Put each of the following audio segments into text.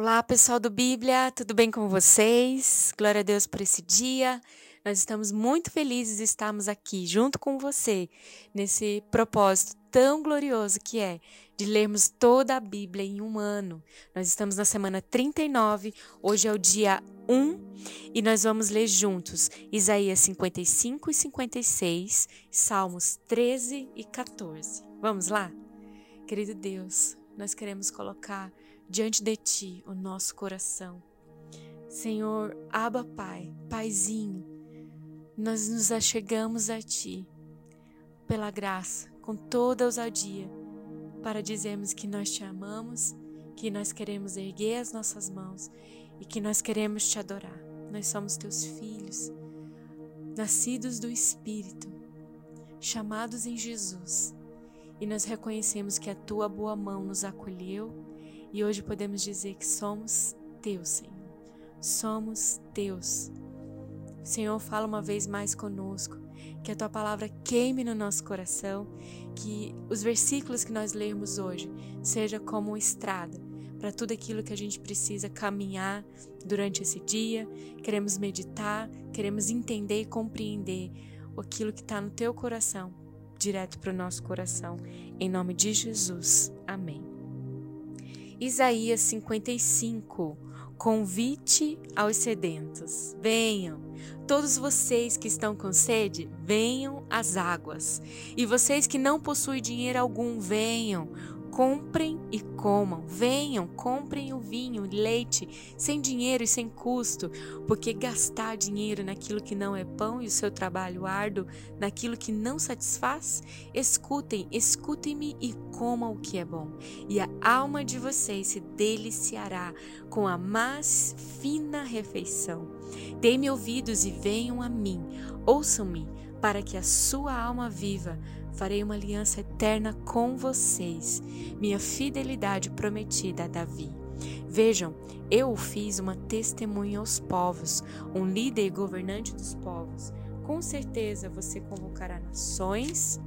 Olá, pessoal do Bíblia, tudo bem com vocês? Glória a Deus por esse dia. Nós estamos muito felizes de estarmos aqui junto com você nesse propósito tão glorioso que é de lermos toda a Bíblia em um ano. Nós estamos na semana 39, hoje é o dia 1 e nós vamos ler juntos Isaías 55 e 56, Salmos 13 e 14. Vamos lá? Querido Deus, nós queremos colocar diante de Ti o nosso coração. Senhor, Abba Pai, Paizinho, nós nos achegamos a Ti pela graça, com toda ousadia, para dizermos que nós Te amamos, que nós queremos erguer as nossas mãos e que nós queremos Te adorar. Nós somos Teus filhos, nascidos do Espírito, chamados em Jesus, e nós reconhecemos que a Tua boa mão nos acolheu e hoje podemos dizer que somos Teus, Senhor. Somos Teus. Senhor, fala uma vez mais conosco, que a tua palavra queime no nosso coração, que os versículos que nós lermos hoje seja como uma estrada para tudo aquilo que a gente precisa caminhar durante esse dia. Queremos meditar, queremos entender e compreender aquilo que está no teu coração, direto para o nosso coração. Em nome de Jesus. Amém. Isaías 55. Convite aos sedentos. Venham. Todos vocês que estão com sede, venham às águas. E vocês que não possuem dinheiro algum, venham. Comprem e comam, venham, comprem o vinho, leite, sem dinheiro e sem custo, porque gastar dinheiro naquilo que não é pão e o seu trabalho árduo naquilo que não satisfaz? Escutem, escutem-me e comam o que é bom, e a alma de vocês se deliciará com a mais fina refeição. Dê-me ouvidos e venham a mim, ouçam-me, para que a sua alma viva farei uma aliança eterna com vocês, minha fidelidade prometida a Davi. Vejam, eu fiz uma testemunha aos povos, um líder e governante dos povos. Com certeza você convocará nações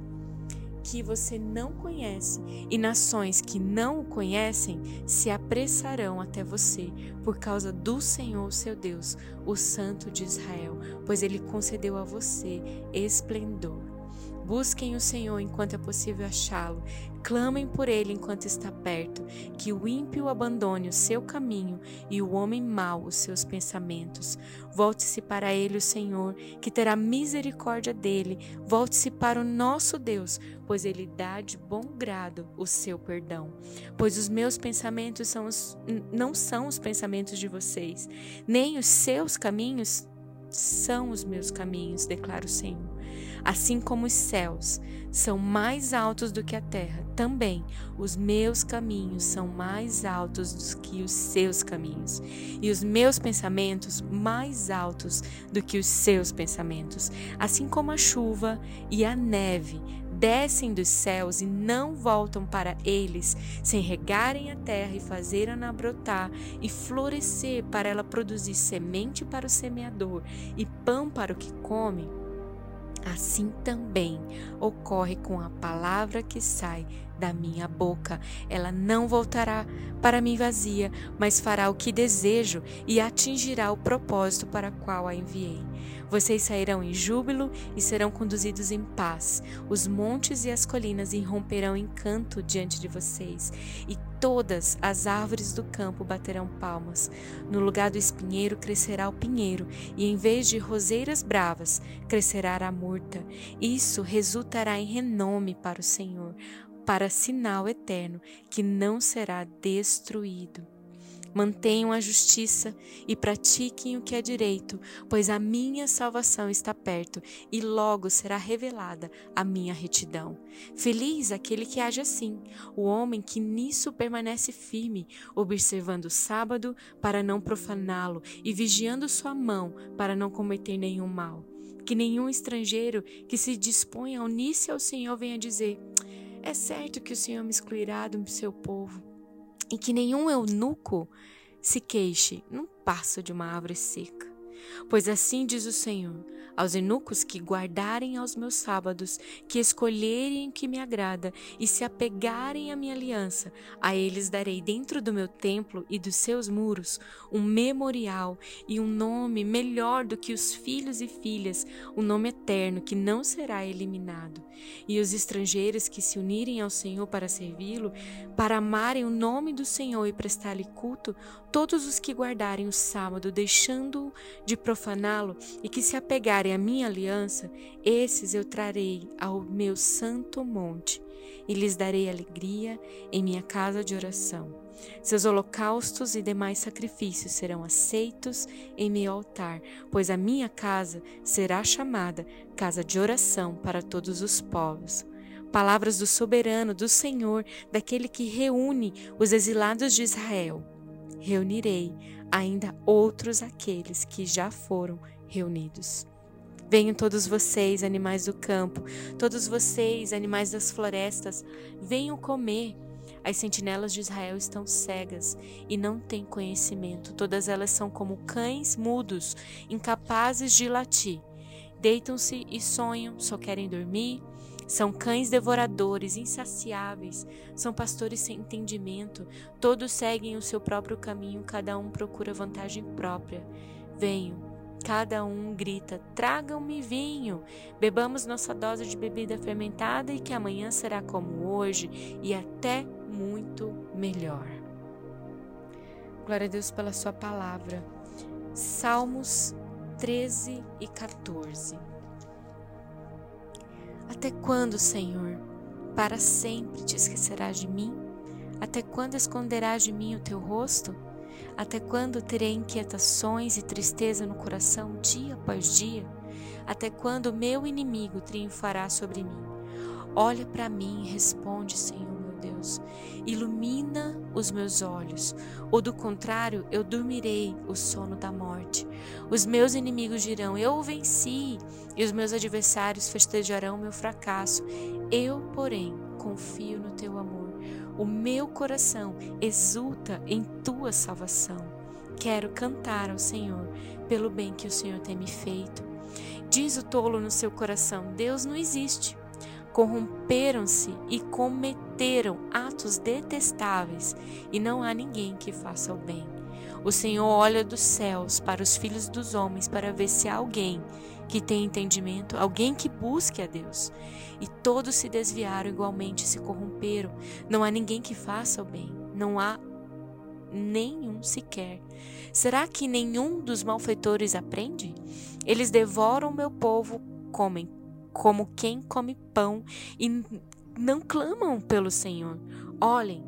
que você não conhece, e nações que não o conhecem se apressarão até você por causa do Senhor seu Deus, o Santo de Israel, pois ele concedeu a você esplendor. Busquem o Senhor enquanto é possível achá-lo. Clamem por ele enquanto está perto. Que o ímpio abandone o seu caminho e o homem mau os seus pensamentos. Volte-se para ele, o Senhor, que terá misericórdia dele. Volte-se para o nosso Deus, pois ele dá de bom grado o seu perdão. Pois os meus pensamentos são os, não são os pensamentos de vocês, nem os seus caminhos são os meus caminhos, declara o Senhor. Assim como os céus são mais altos do que a terra, também os meus caminhos são mais altos do que os seus caminhos, e os meus pensamentos mais altos do que os seus pensamentos. Assim como a chuva e a neve descem dos céus e não voltam para eles, sem regarem a terra e fazerem-na brotar e florescer para ela produzir semente para o semeador e pão para o que come, assim também ocorre com a palavra que sai da minha boca. Ela não voltará para mim vazia, mas fará o que desejo e atingirá o propósito para o qual a enviei. Vocês sairão em júbilo e serão conduzidos em paz. Os montes e as colinas irromperão em canto diante de vocês, e todas as árvores do campo baterão palmas. No lugar do espinheiro crescerá o pinheiro, e em vez de roseiras bravas, crescerá a murta. Isso resultará em renome para o Senhor para sinal eterno que não será destruído. Mantenham a justiça e pratiquem o que é direito, pois a minha salvação está perto e logo será revelada a minha retidão. Feliz aquele que age assim, o homem que nisso permanece firme, observando o sábado para não profaná-lo e vigiando sua mão para não cometer nenhum mal. Que nenhum estrangeiro que se dispõe a unir-se ao Senhor venha dizer: é certo que o Senhor me excluirá do seu povo, e que nenhum eunuco se queixe num passo de uma árvore seca. Pois assim diz o Senhor: aos eunucos que guardarem aos meus sábados, que escolherem o que me agrada e se apegarem à minha aliança, a eles darei dentro do meu templo e dos seus muros um memorial e um nome melhor do que os filhos e filhas, um nome eterno que não será eliminado. E os estrangeiros que se unirem ao Senhor para servi-lo, para amarem o nome do Senhor e prestar-lhe culto, todos os que guardarem o sábado, deixando de profaná-lo e que se apegarem à minha aliança, esses eu trarei ao meu santo monte e lhes darei alegria em minha casa de oração. Seus holocaustos e demais sacrifícios serão aceitos em meu altar, pois a minha casa será chamada casa de oração para todos os povos. Palavras do soberano, do Senhor, daquele que reúne os exilados de Israel. Reunirei ainda outros aqueles que já foram reunidos. Venham todos vocês, animais do campo, todos vocês, animais das florestas, venham comer. As sentinelas de Israel estão cegas e não têm conhecimento. Todas elas são como cães mudos, incapazes de latir. Deitam-se e sonham, só querem dormir. São cães devoradores, insaciáveis, são pastores sem entendimento. Todos seguem o seu próprio caminho, cada um procura vantagem própria. Venham, Cada um grita: Tragam-me vinho, bebamos nossa dose de bebida fermentada e que amanhã será como hoje e até muito melhor. Glória a Deus pela Sua palavra. Salmos 13 e 14. Até quando, Senhor, para sempre te esquecerás de mim? Até quando esconderás de mim o teu rosto? Até quando terei inquietações e tristeza no coração dia após dia? Até quando meu inimigo triunfará sobre mim? Olha para mim e responde, Senhor Deus. Ilumina os meus olhos, ou do contrário, eu dormirei o sono da morte. Os meus inimigos dirão: Eu venci, e os meus adversários festejarão meu fracasso. Eu, porém, confio no teu amor o meu coração exulta em tua salvação. Quero cantar ao Senhor pelo bem que o Senhor tem me feito. Diz o tolo no seu coração: Deus não existe. Corromperam-se e cometeram atos detestáveis, e não há ninguém que faça o bem. O Senhor olha dos céus para os filhos dos homens para ver se há alguém que tem entendimento, alguém que busque a Deus. E todos se desviaram igualmente, se corromperam. Não há ninguém que faça o bem. Não há nenhum sequer. Será que nenhum dos malfeitores aprende? Eles devoram meu povo, comem como quem come pão e não clamam pelo Senhor. Olhem,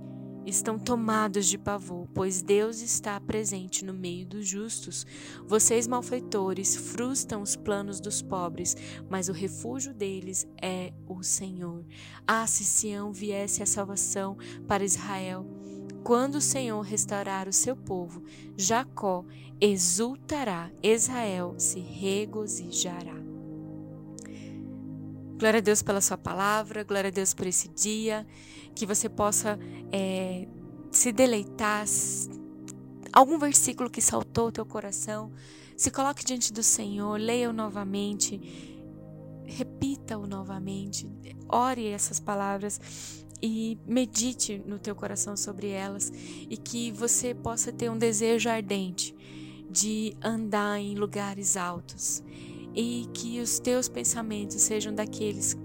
estão tomados de pavor, pois Deus está presente no meio dos justos. Vocês, malfeitores, frustram os planos dos pobres, mas o refúgio deles é o Senhor. Ah, se Sião viesse a salvação para Israel! Quando o Senhor restaurar o seu povo, Jacó exultará, Israel se regozijará. Glória a Deus pela sua palavra, glória a Deus por esse dia. Que você possa é, se deleitar. Algum versículo que saltou o teu coração, se coloque diante do Senhor, leia-o novamente, repita-o novamente, ore essas palavras e medite no teu coração sobre elas. E que você possa ter um desejo ardente de andar em lugares altos e que os teus pensamentos sejam daqueles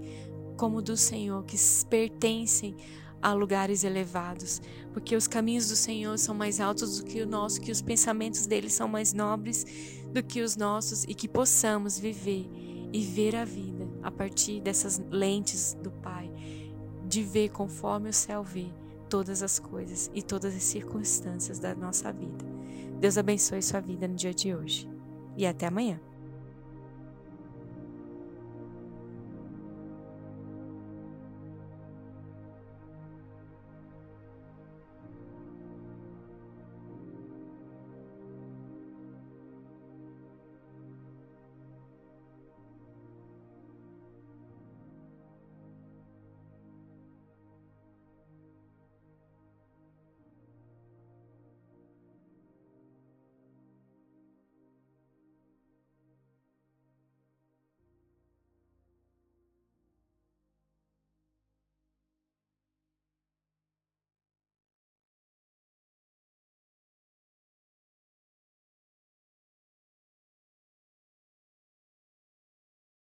como do Senhor que pertencem a lugares elevados, porque os caminhos do Senhor são mais altos do que o nosso, que os pensamentos dele são mais nobres do que os nossos e que possamos viver e ver a vida a partir dessas lentes do Pai, de ver conforme o céu vê todas as coisas e todas as circunstâncias da nossa vida. Deus abençoe sua vida no dia de hoje e até amanhã.